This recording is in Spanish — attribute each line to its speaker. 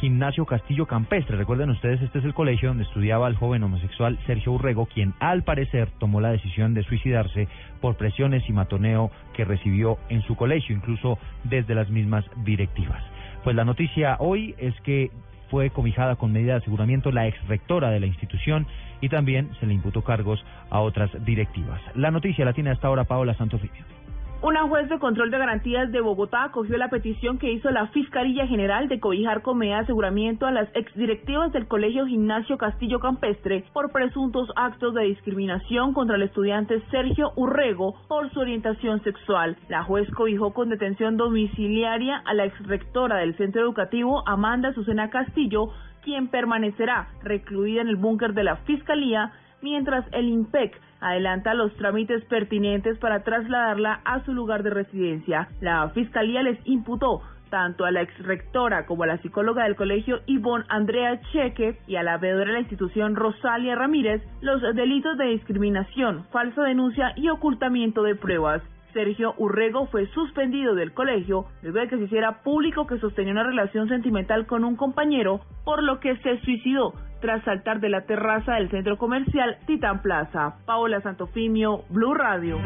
Speaker 1: Gimnasio Castillo Campestre. Recuerden ustedes, este es el colegio donde estudiaba el joven homosexual Sergio Urrego, quien al parecer tomó la decisión de suicidarse por presiones y matoneo que recibió en su colegio, incluso desde las mismas directivas. Pues la noticia hoy es que fue cobijada con medida de aseguramiento la ex rectora de la institución y también se le imputó cargos a otras directivas. La noticia la tiene hasta ahora Paola Santofimio.
Speaker 2: Una juez de control de garantías de Bogotá acogió la petición que hizo la Fiscalía General de cobijar con medida de aseguramiento a las exdirectivas del Colegio Gimnasio Castillo Campestre por presuntos actos de discriminación contra el estudiante Sergio Urrego por su orientación sexual. La juez cobijó con detención domiciliaria a la exrectora del centro educativo Amanda Susana Castillo, quien permanecerá recluida en el búnker de la Fiscalía mientras el IMPEC adelanta los trámites pertinentes para trasladarla a su lugar de residencia. La Fiscalía les imputó tanto a la exrectora como a la psicóloga del colegio Ivonne Andrea Cheque y a la veedora de la institución Rosalia Ramírez los delitos de discriminación, falsa denuncia y ocultamiento de pruebas. Sergio Urrego fue suspendido del colegio luego de que se hiciera público que sostenía una relación sentimental con un compañero, por lo que se suicidó tras saltar de la terraza del centro comercial Titán Plaza. Paola Santofimio, Blue Radio.